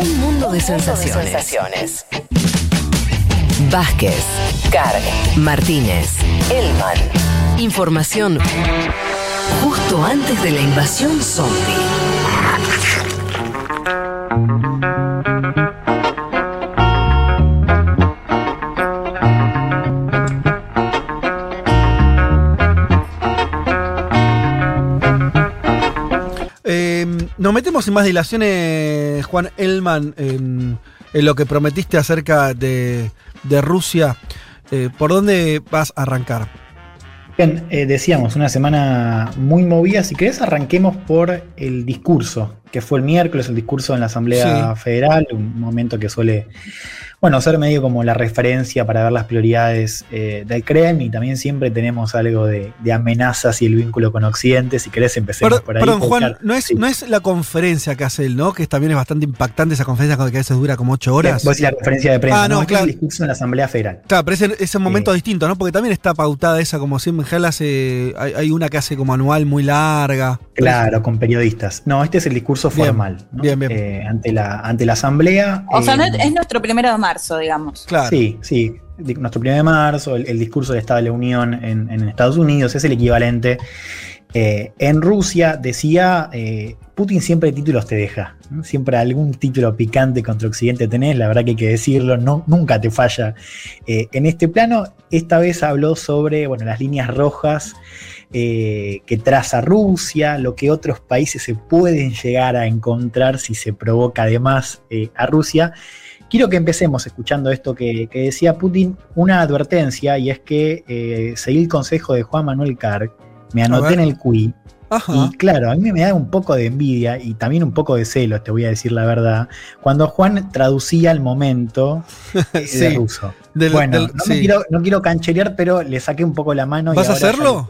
Un mundo de sensaciones. Vázquez, Carg, Martínez, Elman. Información justo antes de la invasión zombie. Eh, nos metemos sin más dilaciones, Juan Elman, en, lo que prometiste acerca de, de Rusia. Eh, ¿Por dónde vas a arrancar? Bien, eh, decíamos, una semana muy movida. Si querés, arranquemos por el discurso, que fue el miércoles, el discurso en la Asamblea Federal, un momento que suele, bueno, ser medio como la referencia para ver las prioridades eh, del Kremlin. Y también siempre tenemos algo de, de amenazas y el vínculo con Occidente. Si querés, empecemos Perdón, por ahí. perdón, Juan, no es, sí. no es la conferencia que hace él, ¿no? Que también es bastante impactante esa conferencia que a veces dura como ocho horas. Vos la conferencia de prensa, Ah, no, no, claro. es el discurso en la Asamblea Federal. Claro, pero ese, ese momento Eh. distinto, ¿no? Porque también está pautada esa, como siempre, en hace, hay, hay una que hace como anual muy larga. Claro, con periodistas. No, este es el discurso Bien, formal. ¿no? bien, bien. Eh, ante, la, ante la Asamblea. O sea, no eh, es, es nuestro primero de marzo, digamos. Claro. Sí, sí. Nuestro 1 de marzo, el, el discurso del Estado de la Unión en, en Estados Unidos es el equivalente. Eh, en Rusia decía, eh, Putin siempre títulos te deja, siempre algún título picante contra Occidente tenés, la verdad que hay que decirlo, no, nunca te falla. Eh, en este plano, esta vez habló sobre bueno, las líneas rojas que traza Rusia, lo que otros países se pueden llegar a encontrar si se provoca además a Rusia. Quiero que empecemos escuchando esto que, que decía Putin, una advertencia, y es que seguí el consejo de Juan Manuel Carg, me anoté en el QI. Y claro, a mí me da un poco de envidia y también un poco de celos, te voy a decir la verdad, cuando Juan traducía el momento eh, sí, ruso. Bueno, no, quiero, no, quiero, cancherear, pero le saqué un poco la mano. ¿Vas y a hacerlo?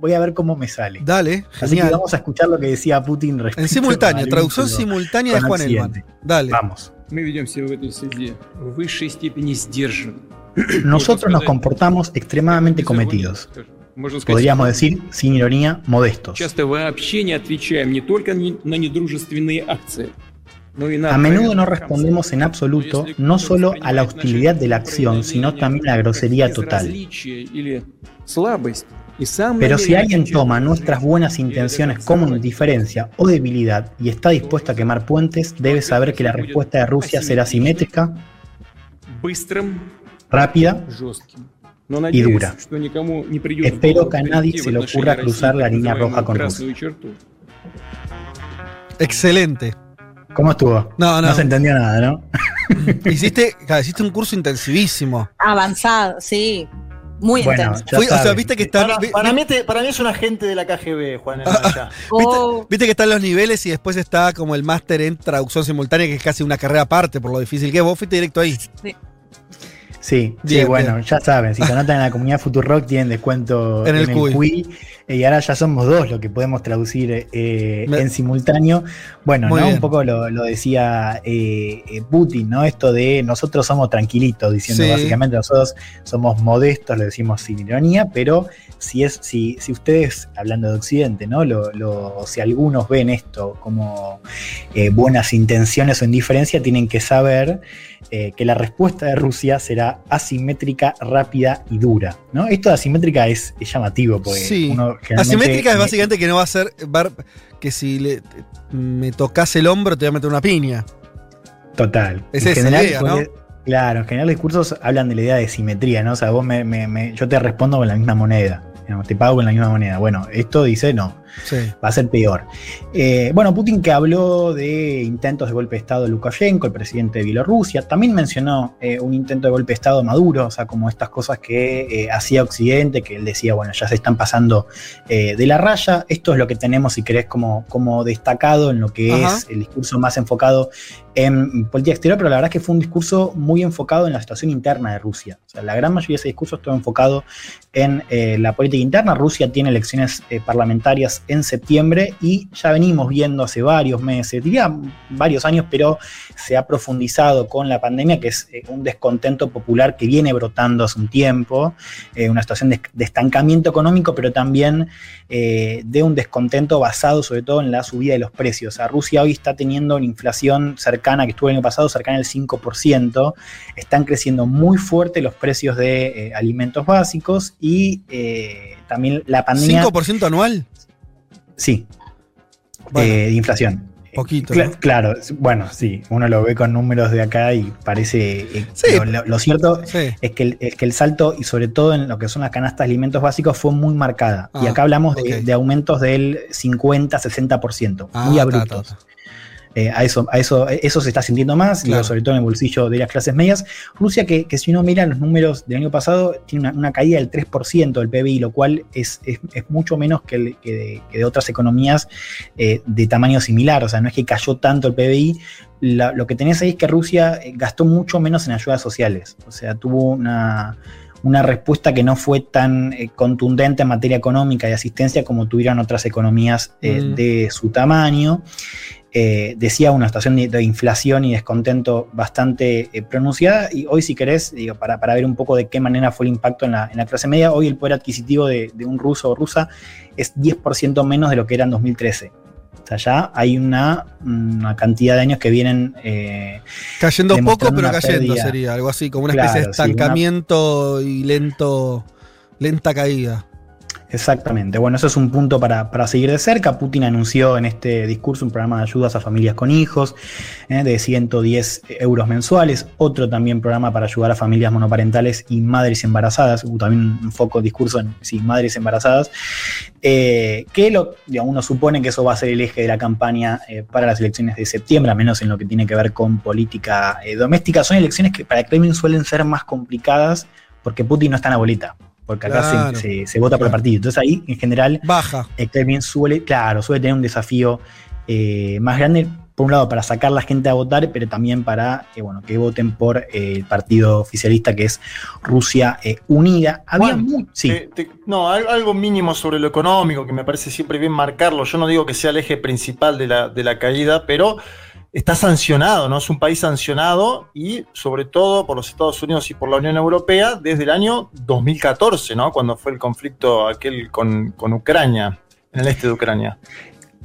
Voy a ver cómo me sale. Dale, Así genial. que vamos a escuchar lo que decía Putin respecto En simultánea, traducción simultánea de Juan Elman. Dale. Vamos. Nosotros nos comportamos extremadamente cometidos. Podríamos decir, sin ironía, modestos. A menudo no respondemos en absoluto no solo a la hostilidad de la acción, sino también a la grosería total. Pero si alguien toma nuestras buenas intenciones como indiferencia o debilidad y está dispuesto a quemar puentes, debe saber que la respuesta de Rusia será simétrica, rápida y dura. Espero que a nadie se le ocurra cruzar la línea roja con Rusia. Excelente. ¿Cómo estuvo? No, no. No se entendió nada, ¿no? hiciste, hiciste un curso intensivísimo. Avanzado, sí. Muy bueno, intenso. O sea, viste que están. Para, mí para, mí es un agente de la KGB, Juan. Ah, ah, ¿Viste, oh. ¿Viste, que están los niveles y después está como el máster en traducción simultánea, que es casi una carrera aparte, por lo difícil que es. Vos fuiste directo ahí. Sí sí, Bien, bueno, bien. ya saben, si se anotan en la comunidad Futurock tienen descuento En en el el, QI. QI, eh, y ahora ya somos dos los que podemos traducir eh, Me- en simultáneo. Bueno, Muy ¿no? bien. un poco lo, lo decía eh, eh, Putin, ¿no? Esto de nosotros somos tranquilitos, diciendo Sí. básicamente nosotros somos modestos, lo decimos sin ironía, pero si es, si, si ustedes, hablando de Occidente, ¿no? Lo, lo- si algunos ven esto como eh, buenas intenciones o indiferencia, tienen que saber eh, que la respuesta de Rusia será asimétrica, rápida y dura. ¿no? Esto de asimétrica es, es llamativo, porque Sí. uno Asimétrica es básicamente que no va a ser. ver que si le, me tocas el hombro te voy a meter una piña. Total. Es En esa general, idea, ¿no? Claro, en general los discursos hablan de la idea de simetría, ¿no? O sea, vos me, me- me- yo te respondo con la misma moneda. digamos, te pago con la misma moneda. Bueno, esto dice no. Sí. va a ser peor. Eh, bueno, Putin que habló de intentos de golpe de Estado de Lukashenko, el presidente de Bielorrusia, también mencionó eh, un intento de golpe de Estado de Maduro, o sea, como estas cosas que eh, hacía Occidente, que él decía, bueno, ya se están pasando de la raya. Esto es lo que tenemos, si querés, como, como destacado en lo que Ajá. es el discurso más enfocado en política exterior, pero la verdad es que fue un discurso muy enfocado en la situación interna de Rusia. O sea, la gran mayoría de ese discurso estuvo enfocado en eh, la política interna. Rusia tiene elecciones eh, parlamentarias en septiembre y ya venimos viendo hace varios meses, diría varios años, pero se ha profundizado con la pandemia, que es eh, un descontento popular que viene brotando hace un tiempo, eh, una situación de, estancamiento económico, pero también eh, de un descontento basado sobre todo en la subida de los precios. O sea, Rusia hoy está teniendo una inflación cercana, que estuvo el año pasado, cercana al 5%. Están creciendo muy fuerte los precios de alimentos básicos y también la pandemia. ¿5% anual? Sí. Bueno. eh, de inflación. Poquito. Cla- ¿no? Claro, bueno, sí, uno lo ve con números de acá y parece... eh, Sí. lo, lo cierto Sí. es que, el, es que el salto, y sobre todo en lo que son las canastas de alimentos básicos, fue muy marcada. y Ah, acá hablamos de, aumentos del 50-60%, Ah, muy ta, abruptos. ta, ta. Eh, a eso, a eso, eso se está sintiendo más, digo, Claro. sobre todo en el bolsillo de las clases medias. Rusia, que, que si uno mira los números del año pasado, tiene una, una caída del 3% del PBI, lo cual es, es- es mucho menos que, el- que de, que de otras economías eh, de tamaño similar. O sea, no es que cayó tanto el PBI. La- lo que tenés ahí es que Rusia eh, gastó mucho menos en ayudas sociales. O sea, tuvo una, una respuesta que no fue tan eh, contundente en materia económica y asistencia como tuvieron otras economías eh, Mm. de su tamaño. Eh, decía una situación de, inflación y descontento bastante eh, pronunciada. Y hoy, si querés, digo, para, para ver un poco de qué manera fue el impacto en la, en la clase media, hoy el poder adquisitivo de, de un ruso o rusa es 10% menos de lo que era en 2013. O sea, ya hay una, una cantidad de años que vienen eh, Cayendo poco, pero cayendo pérdida. sería algo así, como una Claro, especie de sí, una- estancamiento y lento, lenta caída. Exactamente. Bueno, eso es un punto para, para seguir de cerca. Putin anunció en este discurso un programa de ayudas a familias con hijos eh, de 110 euros mensuales. Otro también programa para ayudar a familias monoparentales y madres embarazadas. Hubo también un foco discurso en madres embarazadas. Eh, que lo, digamos, uno supone que eso va a ser el eje de la campaña eh, para las elecciones de septiembre, al menos en lo que tiene que ver con política doméstica. Son elecciones que para el Kremlin suelen ser más complicadas porque Putin no está en la boleta. Porque acá se- Claro. se, se vota por Claro. partido. Entonces ahí, en general, Baja. el Kremlin suele, claro, suele tener un desafío eh, más grande, por un lado, para sacar la gente a votar, pero también para eh, bueno, que voten por eh, el partido oficialista que es Rusia eh, Unida. Había Juan, mu- sí. Te- te- no, al- algo mínimo sobre lo económico que me parece siempre bien marcarlo. Yo no digo que sea el eje principal de la, de la caída, pero está sancionado, ¿no? Es un país sancionado y sobre todo por los Estados Unidos y por la Unión Europea desde el año 2014, ¿no? Cuando fue el conflicto aquel con, con Ucrania, en el este de Ucrania.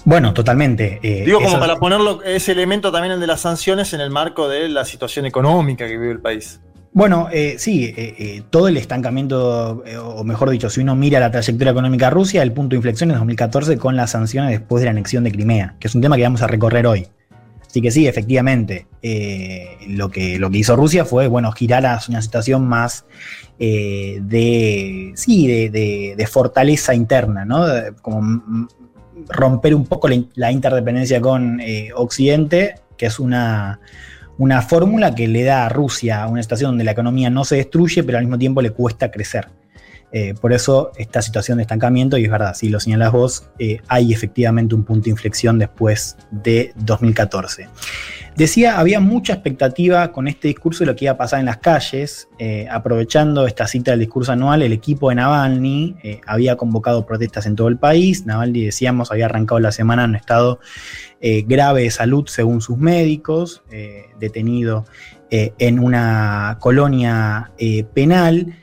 Bueno, totalmente. eh, Digo como eso- para ponerlo ese elemento también el de las sanciones en el marco de la situación económica que vive el país. Bueno, eh, sí, eh, eh, todo el estancamiento, o mejor dicho, si uno mira la trayectoria económica de Rusia, el punto de inflexión es 2014 con las sanciones después de la anexión de Crimea, que es un tema que vamos a recorrer hoy. Así que sí, efectivamente, eh, lo, que, lo que hizo Rusia fue, bueno, girar a una situación más eh, de, sí, de, de- fortaleza interna, ¿no? Como romper un poco la interdependencia con eh, Occidente, que es una, una fórmula que le da a Rusia una situación donde la economía no se destruye, pero al mismo tiempo le cuesta crecer. Eh, por eso esta situación de estancamiento, y es verdad, si lo señalas vos, eh, hay efectivamente un punto de inflexión después de 2014. Decía, había mucha expectativa con este discurso de lo que iba a pasar en las calles. eh, aprovechando esta cita del discurso anual, el equipo de Navalny eh, había convocado protestas en todo el país. Navalny, decíamos, había arrancado la semana en un estado grave de salud según sus médicos, detenido en una colonia penal.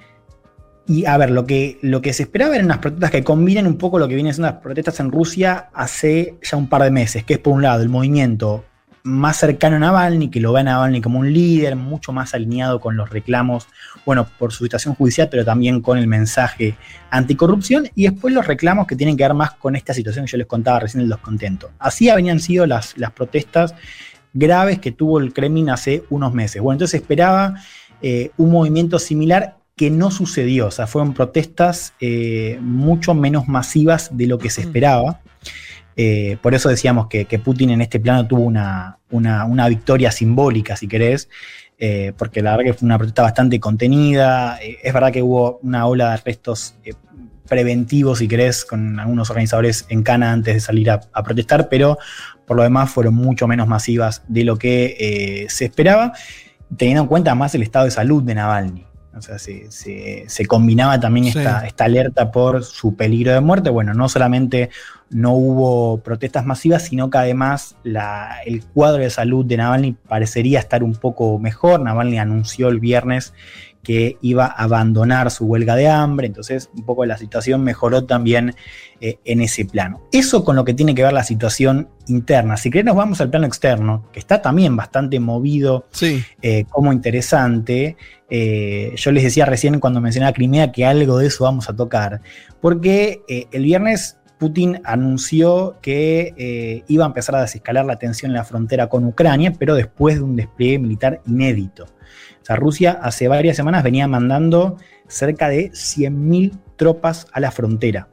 Y a ver, lo que, lo que se esperaba eran unas protestas que combinen un poco lo que vienen siendo las protestas en Rusia hace ya un par de meses, que es por un lado el movimiento más cercano a Navalny, que lo ve a Navalny como un líder, mucho más alineado con los reclamos, bueno, por su situación judicial, pero también con el mensaje anticorrupción, y después los reclamos que tienen que ver más con esta situación que yo les contaba recién del descontento. Así habían sido las, las protestas graves que tuvo el Kremlin hace unos meses. Bueno, entonces esperaba eh, un movimiento similar que no sucedió, o sea, fueron protestas eh, mucho menos masivas de lo que se esperaba. Eh, por eso decíamos que, que Putin en este plano tuvo una, una- una victoria simbólica, si querés, eh, porque la verdad que fue una protesta bastante contenida. Es verdad que hubo una ola de arrestos preventivos, si querés, con algunos organizadores en cana antes de salir a, a protestar, pero por lo demás fueron mucho menos masivas de lo que se esperaba, teniendo en cuenta más el estado de salud de Navalny. O sea, se, se- se combinaba también Sí. esta, esta alerta por su peligro de muerte. Bueno, no solamente no hubo protestas masivas, sino que además la- el cuadro de salud de Navalny parecería estar un poco mejor. Navalny anunció el viernes que iba a abandonar su huelga de hambre, entonces un poco la situación mejoró también eh, en ese plano. Eso con lo que tiene que ver la situación interna. Si querés nos vamos al plano externo, que está también bastante movido Sí. eh, como interesante. Eh, yo les decía recién cuando mencionaba Crimea que algo de eso vamos a tocar, porque el viernes Putin anunció que eh, iba a empezar a desescalar la tensión en la frontera con Ucrania, pero después de un despliegue militar inédito. O sea, Rusia hace varias semanas venía mandando cerca de 100.000 tropas a la frontera.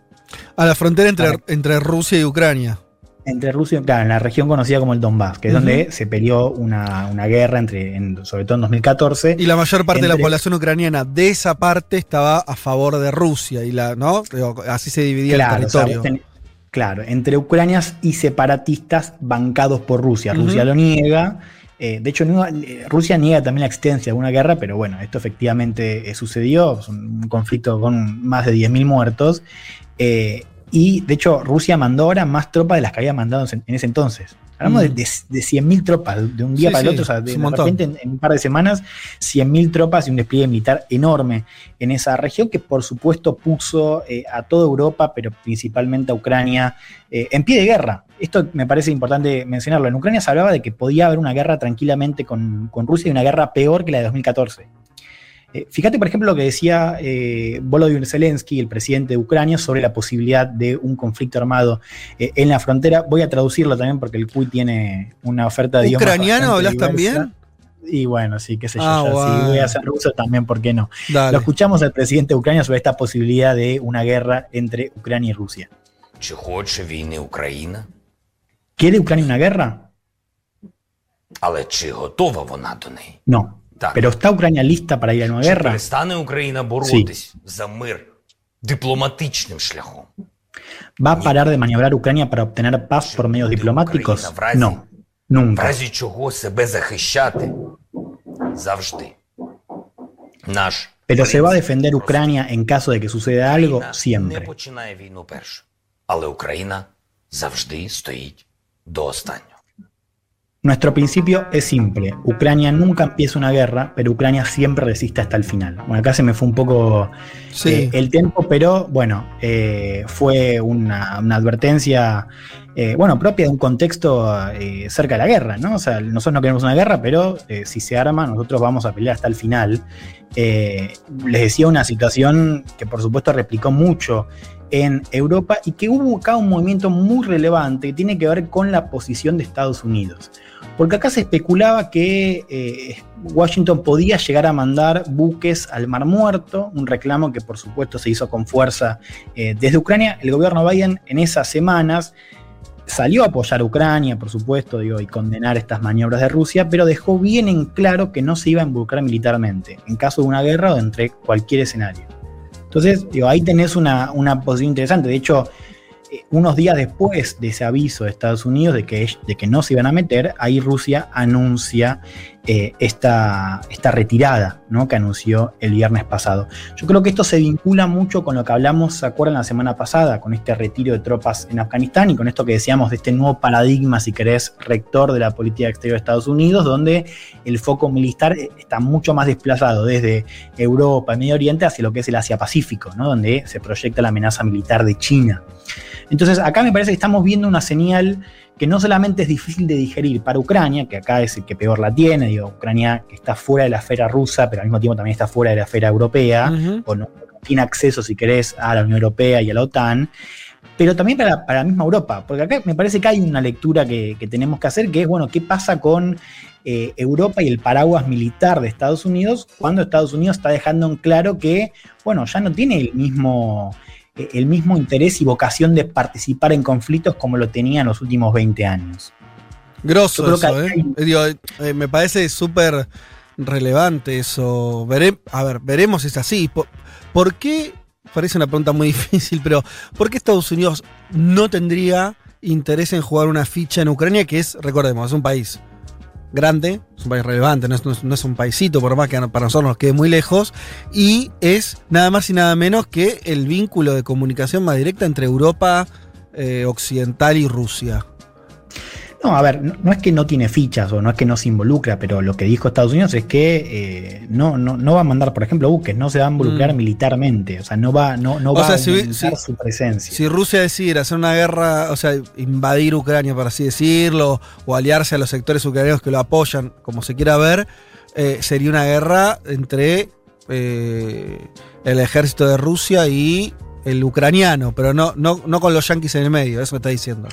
A la frontera entre, entre Rusia y Ucrania. Entre Rusia y claro, en la región conocida como el Donbass, que es donde se peleó una, una guerra entre, en- sobre todo en 2014. Y la mayor parte de la población ucraniana de esa parte estaba a favor de Rusia. Y la, ¿no? Así se dividía Claro, el o sea, territorio. claro, entre ucranias y separatistas bancados por Rusia. Rusia lo niega. Eh, de hecho, eh, Rusia niega también la existencia de una guerra, pero bueno, esto efectivamente eh, sucedió. Es un, conflicto con más de 10.000 muertos. y de hecho, Rusia mandó ahora más tropas de las que había mandado en ese entonces. Hablamos Mm. de, de, de 100.000 tropas de un día Sí, para el sí, otro. O sea, de, repente en, en un par de semanas, 100.000 tropas y un despliegue militar enorme en esa región que por supuesto puso eh, a toda Europa, pero principalmente a Ucrania, eh, en pie de guerra. Esto me parece importante mencionarlo. En Ucrania se hablaba de que podía haber una guerra tranquilamente con, con Rusia y una guerra peor que la de 2014. Eh, fíjate, por ejemplo, lo que decía eh, Volodymyr Zelensky, el presidente de Ucrania, sobre la posibilidad de un conflicto armado eh, en la frontera. Voy a traducirlo también porque el CUI tiene una oferta de ¿Ucraniano hablas también? Y bueno, sí, qué sé yo. Ah, ya, voy a hacer ruso también, ¿por qué no? Lo escuchamos al presidente de Ucrania sobre esta posibilidad de una guerra entre Ucrania y Rusia. ¿Quiere Ucrania una guerra? No. Так. ¿Pero está Ucrania lista para ir a una Чи guerra? перестане Україна боротись за мир дипломатичним шляхом? ¿Va a parar de maniobrar Ucrania para obtener paz por medios diplomáticos? No. В Nunca. разі чого себе захищати завжди. Наш Pero se va a принцип defender простий. Ucrania en caso de que suceda algo Україна не siempre. починає війну першу, але Україна завжди стоїть до останнього. Nuestro principio es simple. Ucrania nunca empieza una guerra, pero Ucrania siempre resiste hasta el final. Bueno, acá se me fue un poco Sí. eh, el tiempo, pero bueno, eh, fue una, una advertencia, eh, bueno, propia de un contexto cerca de la guerra, ¿no? O sea, nosotros no queremos una guerra, pero si se arma, nosotros vamos a pelear hasta el final. Les decía una situación que por supuesto replicó mucho en Europa y que hubo acá un movimiento muy relevante que tiene que ver con la posición de Estados Unidos. Porque acá se especulaba que eh, Washington podía llegar a mandar buques al Mar Muerto, un reclamo que por supuesto se hizo con fuerza eh, desde Ucrania. El gobierno Biden en esas semanas salió a apoyar a Ucrania, por supuesto, y condenar estas maniobras de Rusia, pero dejó bien en claro que no se iba a involucrar militarmente en caso de una guerra o entre cualquier escenario. Entonces, ahí tenés una, posición interesante. De hecho, unos días después de ese aviso de Estados Unidos de que, de que no se iban a meter, ahí Rusia anuncia eh, esta, esta retirada ¿no? que anunció el viernes pasado. Yo creo que esto se vincula mucho con lo que hablamos, ¿se acuerdan la semana pasada? Con este retiro de tropas en Afganistán y con esto que decíamos de este nuevo paradigma, si querés, rector de la política exterior de Estados Unidos, donde el foco militar está mucho más desplazado desde Europa y Medio Oriente hacia lo que es el Asia-Pacífico, ¿no? donde se proyecta la amenaza militar de China. Entonces, acá me parece que estamos viendo una señal que no solamente es difícil de digerir para Ucrania, que acá es el que peor la tiene, digo, Ucrania que está fuera de la esfera rusa, pero al mismo tiempo también está fuera de la esfera europea, o no, no tiene acceso, si querés, a la Unión Europea y a la OTAN, pero también para, para la misma Europa, porque acá me parece que hay una lectura que, que tenemos que hacer, que es, bueno, ¿qué pasa con eh, Europa y el paraguas militar de Estados Unidos cuando Estados Unidos está dejando en claro que, bueno, ya no tiene el mismo, el mismo interés y vocación de participar en conflictos como lo tenía en los últimos 20 años? Grosso eso, ¿eh? hay- Eh, digo, eh, me parece súper relevante eso. A ver, veremos si es así. ¿Por, por qué? Parece una pregunta muy difícil, pero ¿por qué Estados Unidos no tendría interés en jugar una ficha en Ucrania que es, recordemos, es un país grande, es un país relevante, no es, un paisito, por más que para nosotros nos quede muy lejos, y es nada más y nada menos que el vínculo de comunicación más directa entre Europa eh, Occidental y Rusia. No, a ver, no, no es que no tiene fichas o no es que no se involucra, pero lo que dijo Estados Unidos es que eh, no, no, no va a mandar, por ejemplo, buques, no se va a involucrar Mm. militarmente, o sea, no va, no, no O va sea, a si- aumentar si- su presencia. Si Rusia decidiera hacer una guerra, o sea, invadir Ucrania, por así decirlo, o aliarse a los sectores ucranianos que lo apoyan, como se quiera ver, eh, sería una guerra entre eh, el ejército de Rusia y el ucraniano, pero no, no, no con los yanquis en el medio, eso me está diciendo.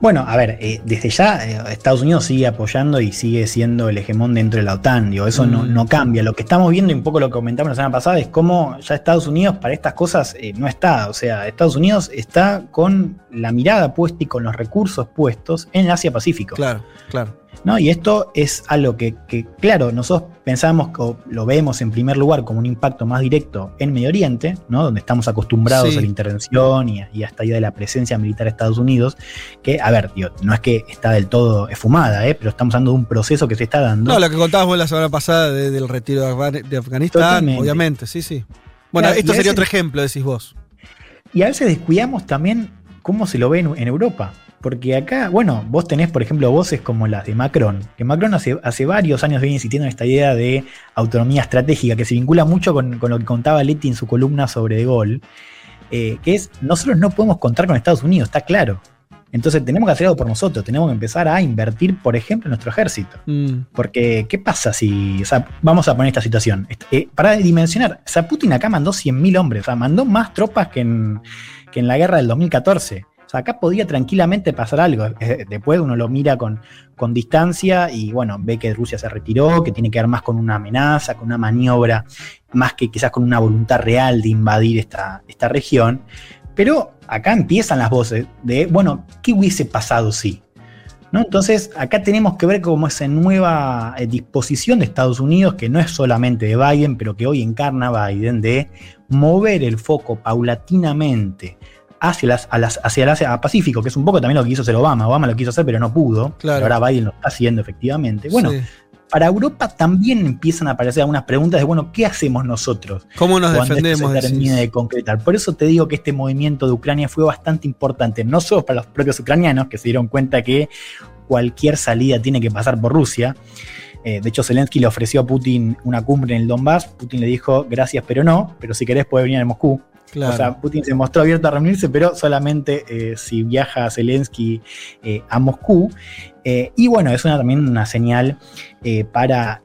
Bueno, a ver, eh, desde ya eh, Estados Unidos sigue apoyando y sigue siendo el hegemón dentro de la OTAN, digo, eso no, Mm. no cambia. Lo que estamos viendo y un poco lo que comentamos la semana pasada es cómo ya Estados Unidos para estas cosas eh, no está. O sea, Estados Unidos está con la mirada puesta y con los recursos puestos en el Asia-Pacífico. Claro, claro. ¿No? Y esto es algo que, que, claro, nosotros pensamos o lo vemos en primer lugar como un impacto más directo en Medio Oriente, ¿no? donde estamos acostumbrados Sí. a la intervención y a, y a esta idea de la presencia militar de Estados Unidos, que, a ver, tío, no es que está del todo esfumada, ¿eh? pero estamos hablando de un proceso que se está dando. No, lo que contabas vos la semana pasada de- del retiro de, Afgan- de Afganistán, Totalmente. obviamente, sí, sí. Bueno, Claro, esto sería veces- otro ejemplo, decís vos. Y a veces descuidamos también cómo se lo ve en, en Europa. Porque acá, bueno, vos tenés, por ejemplo, voces como las de Macron, que Macron hace, hace varios años viene insistiendo en esta idea de autonomía estratégica, que se vincula mucho con, con lo que contaba Leti en su columna sobre De Gaulle, eh, que es, nosotros no podemos contar con Estados Unidos, está claro. Entonces tenemos que hacer algo por nosotros, tenemos que empezar a invertir, por ejemplo, en nuestro ejército. Mm, Porque, ¿qué pasa si, o sea, vamos a poner esta situación? Eh, para dimensionar, o sea, Putin acá mandó 100.000 hombres, o sea, mandó más tropas que en, que en la guerra del 2014. Acá podía tranquilamente pasar algo. Eh, Después uno lo mira con, con distancia y, bueno, ve que Rusia se retiró, que tiene que ver más con una amenaza, con una maniobra, más que quizás con una voluntad real de invadir esta, esta región. Pero acá empiezan las voces de, bueno, ¿qué hubiese pasado si? ¿No? Entonces, acá tenemos que ver cómo esa nueva eh, disposición de Estados Unidos, que no es solamente de Biden, pero que hoy encarna Biden, de mover el foco paulatinamente hacia, las, a las- hacia el Asia Pacífico, que es un poco también lo que quiso hacer Obama. Obama lo quiso hacer, pero no pudo. Claro. Pero ahora Biden lo está haciendo efectivamente. Bueno, sí. para Europa también empiezan a aparecer algunas preguntas de, bueno, ¿qué hacemos nosotros? ¿Cómo nos cuando defendemos? esto se decís? termine de concretar. Por eso te digo que este movimiento de Ucrania fue bastante importante, no solo para los propios ucranianos, que se dieron cuenta que cualquier salida tiene que pasar por Rusia. Eh, de hecho, Zelensky le ofreció a Putin una cumbre en el Donbass. Putin le dijo, gracias, pero no, pero si querés puede venir a Moscú. Claro. O sea, Putin se mostró abierto a reunirse, pero solamente eh, si viaja Zelensky eh, a Moscú. Eh, y bueno, es una, también una señal para,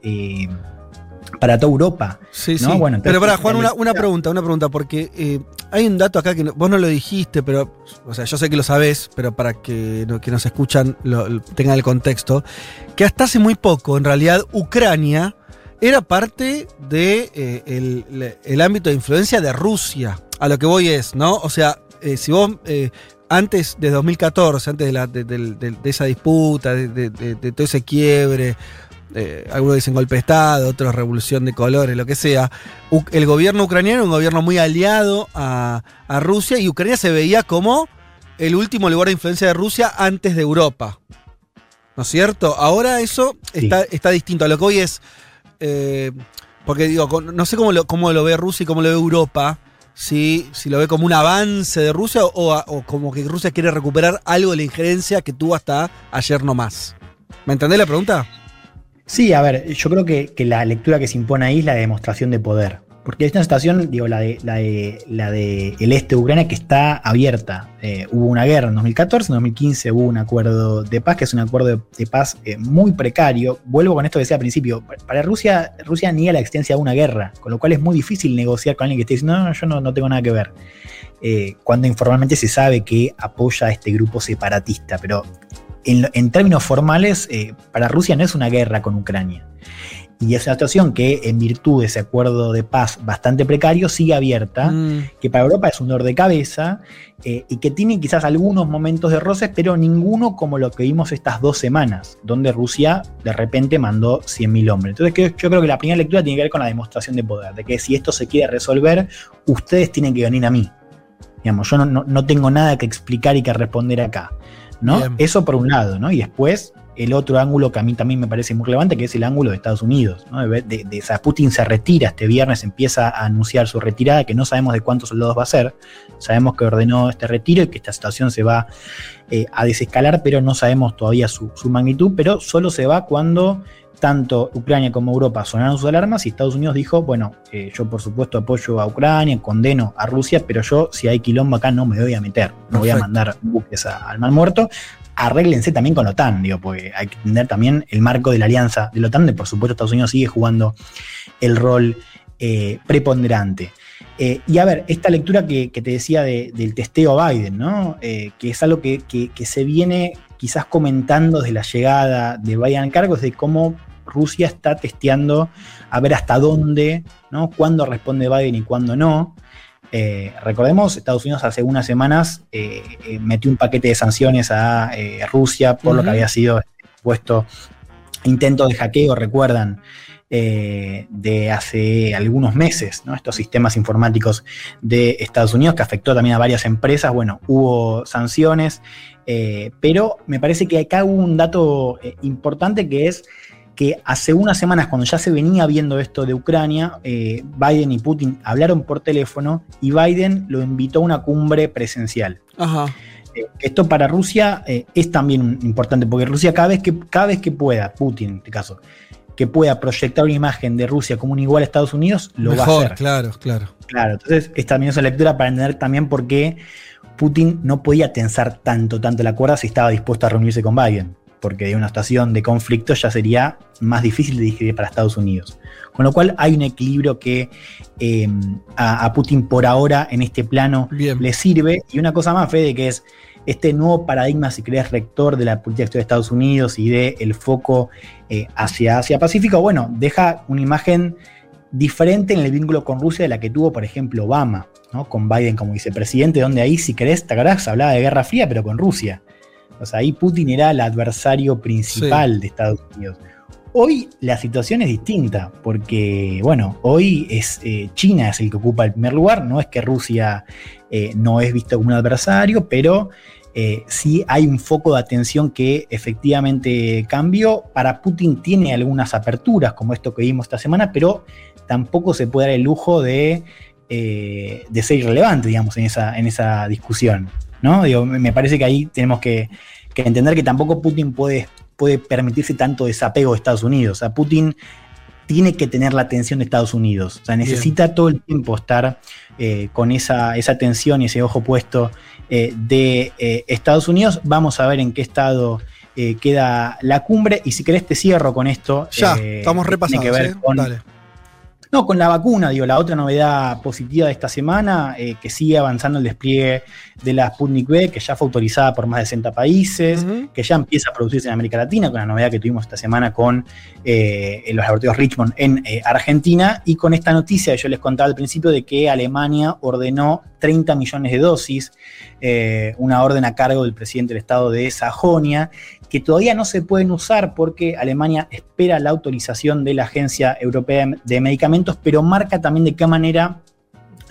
para toda Europa. Sí, ¿no? sí. Bueno, entonces, pero para Juan, una, una pregunta, una pregunta, porque hay un dato acá que no- vos no lo dijiste, pero, o sea, yo sé que lo sabés, pero para que, no- que nos escuchan lo- lo- tengan el contexto, que hasta hace muy poco, en realidad, Ucrania era parte de eh, el, le- el ámbito de influencia de Rusia. A lo que voy es, ¿no? O sea, eh, si vos eh, antes de 2014, antes de, la- de- de- de- esa disputa, de, de- de- de todo ese quiebre, eh, algunos dicen golpe de Estado, otros revolución de colores, lo que sea. U- el gobierno ucraniano era un gobierno muy aliado a, a Rusia y Ucrania se veía como el último lugar de influencia de Rusia antes de Europa. ¿No es cierto? Ahora eso Sí. está, está distinto. A lo que hoy es. eh, porque digo, no sé cómo lo, cómo lo ve Rusia y cómo lo ve Europa. Si, si lo ve como un avance de Rusia o, como que Rusia quiere recuperar algo de la injerencia que tuvo hasta ayer nomás. ¿Me entendés la pregunta? Sí, a ver, yo creo que, que la lectura que se impone ahí es la demostración de poder. Porque es una situación, digo, la de, la de, la de el este de Ucrania que está abierta. Eh, hubo una guerra en 2014, en 2015 hubo un acuerdo de paz, que es un acuerdo de, paz eh, muy precario. Vuelvo con esto que decía al principio. Para Rusia, Rusia niega la existencia de una guerra, con lo cual es muy difícil negociar con alguien que esté diciendo, no, no, yo no, no tengo nada que ver. Eh, cuando informalmente se sabe que apoya a este grupo separatista, pero en, en términos formales, eh, para Rusia no es una guerra con Ucrania. Y es una situación que, en virtud de ese acuerdo de paz bastante precario, sigue abierta, Mm, que para Europa es un dolor de cabeza eh, y que tiene quizás algunos momentos de roces, pero ninguno como lo que vimos estas dos semanas, donde Rusia de repente mandó 100.000 hombres. Entonces que- yo creo que la primera lectura tiene que ver con la demostración de poder, de que si esto se quiere resolver, ustedes tienen que venir a mí. Digamos, yo no, no- no tengo nada que explicar y que responder acá. ¿no? Bien. Eso por un lado, ¿no? Y después, el otro ángulo que a mí también me parece muy relevante, que es el ángulo de Estados Unidos. ¿no? De, de, de, Putin se retira este viernes, empieza a anunciar su retirada, que no sabemos de cuántos soldados va a ser. Sabemos que ordenó este retiro y que esta situación se va eh, a desescalar, pero no sabemos todavía su, su magnitud, pero solo se va cuando tanto Ucrania como Europa sonaron sus alarmas y Estados Unidos dijo, bueno, eh, yo por supuesto apoyo a Ucrania, condeno a Rusia, pero yo si hay quilombo acá no me voy a meter, no voy a mandar buques a- al Mar Muerto. Arréglense también con la OTAN, digo, porque hay que entender también el marco de la alianza de la OTAN, de por supuesto Estados Unidos sigue jugando el rol eh, preponderante. Eh, y a ver, esta lectura que, te decía de- del testeo a Biden, ¿no? Eh, que es algo que, que- que se viene quizás comentando desde la llegada de Biden al cargo, es de cómo Rusia está testeando a ver hasta dónde, ¿no? Cuándo responde Biden y cuándo no. Eh, recordemos, Estados Unidos hace unas semanas eh, eh, metió un paquete de sanciones a Rusia por lo que había sido puesto intento de hackeo, recuerdan, eh, de hace algunos meses, ¿no? estos sistemas informáticos de Estados Unidos que afectó también a varias empresas. Bueno, hubo sanciones, eh, pero me parece que acá hubo un dato eh, importante que es que hace unas semanas, cuando ya se venía viendo esto de Ucrania, eh, Biden y Putin hablaron por teléfono y Biden lo invitó a una cumbre presencial. Ajá. Eh, esto para Rusia eh, es también importante, porque Rusia cada vez que, cada vez que pueda, Putin en este caso, que pueda proyectar una imagen de Rusia como un igual a Estados Unidos, lo va a hacer. claro, claro. Claro, entonces esta también es una lectura para entender también por qué Putin no podía tensar tanto, tanto la cuerda si estaba dispuesto a reunirse con Biden, porque de una situación de conflicto ya sería más difícil de digerir para Estados Unidos. Con lo cual hay un equilibrio que eh, a, a Putin por ahora en este plano Bien. le sirve. Y una cosa más, Fede, que es este nuevo paradigma, si querés, rector de la política exterior de Estados Unidos y del el foco eh, hacia Asia-Pacífico, bueno, deja una imagen diferente en el vínculo con Rusia de la que tuvo, por ejemplo, Obama, ¿no? con Biden como vicepresidente, donde ahí, si querés, te acordás, hablaba de Guerra Fría, pero con Rusia. O sea, ahí Putin era el adversario principal de Estados Unidos. Hoy la situación es distinta, porque, bueno, hoy es eh, China es el que ocupa el primer lugar, no es que Rusia eh, no es visto como un adversario, pero eh, sí hay un foco de atención que efectivamente cambió. Para Putin tiene algunas aperturas, como esto que vimos esta semana, pero tampoco se puede dar el lujo de, de ser irrelevante, digamos, en esa, en esa discusión. ¿No? Digo, me parece que ahí tenemos que, que entender que tampoco Putin puede, puede permitirse tanto desapego de Estados Unidos. O sea, Putin tiene que tener la atención de Estados Unidos. O sea, necesita todo el tiempo estar eh, con esa, esa atención y ese ojo puesto eh, de eh, Estados Unidos. Vamos a ver en qué estado queda la cumbre. Y si querés te cierro con esto. Ya, estamos que tiene que ver con- Dale. No, con la vacuna, digo, la otra novedad positiva de esta semana, eh, que sigue avanzando el despliegue de la Sputnik V, que ya fue autorizada por más de 60 países, que ya empieza a producirse en América Latina, con la novedad que tuvimos esta semana con eh, los laboratorios Richmond en eh, Argentina, y con esta noticia que yo les contaba al principio de que Alemania ordenó 30 millones de dosis, eh, una orden a cargo del presidente del estado de Sajonia, que todavía no se pueden usar porque Alemania espera la autorización de la Agencia Europea de Medicamentos, pero marca también de qué manera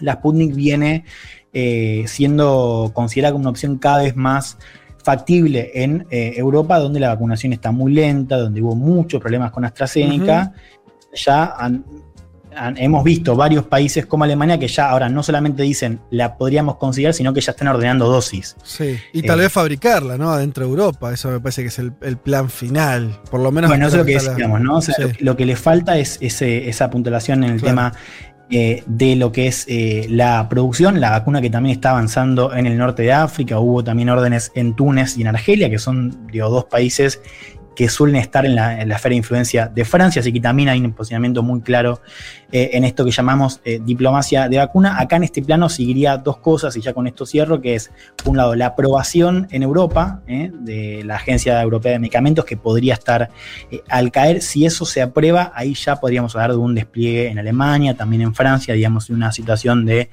la Sputnik viene eh, siendo considerada como una opción cada vez más factible en eh, Europa, donde la vacunación está muy lenta, donde hubo muchos problemas con AstraZeneca. Ya han- han- hemos visto varios países como Alemania que ya ahora no solamente dicen la podríamos considerar, sino que ya están ordenando dosis. Sí. Y tal Eh, vez fabricarla, ¿no? Adentro de Europa. Eso me parece que es el, el plan final. Por lo menos. Bueno, eso es lo que decíamos, ¿no? O sea, Sí. lo, lo que le falta es ese- esa apuntalación en el Claro. tema eh, de lo que es eh, la producción, la vacuna que también está avanzando en el norte de África. Hubo también órdenes en Túnez y en Argelia, que son digo, dos países que suelen estar en la, en la esfera de influencia de Francia, así que también hay un posicionamiento muy claro eh, en esto que llamamos eh, diplomacia de vacuna. Acá en este plano seguiría dos cosas, y ya con esto cierro, que es, por un lado, la aprobación en Europa eh, de la Agencia Europea de Medicamentos, que podría estar al caer, si eso se aprueba, ahí ya podríamos hablar de un despliegue en Alemania, también en Francia, digamos, una situación de,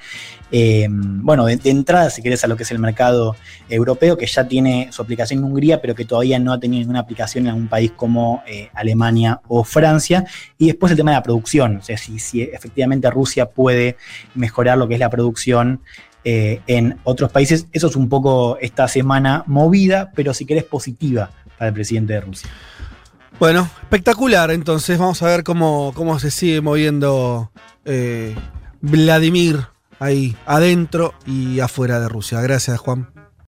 bueno, de, de entrada, si querés, a lo que es el mercado europeo, que ya tiene su aplicación en Hungría, pero que todavía no ha tenido ninguna aplicación en algún país como eh, Alemania o Francia. Y después el tema de la producción, o sea, si, si efectivamente Rusia puede mejorar lo que es la producción eh, en otros países. Eso es un poco esta semana movida, pero si querés positiva para el presidente de Rusia. Bueno, espectacular. Entonces vamos a ver cómo, cómo se sigue moviendo eh, Vladimir ahí adentro y afuera de Rusia. Gracias, Juan.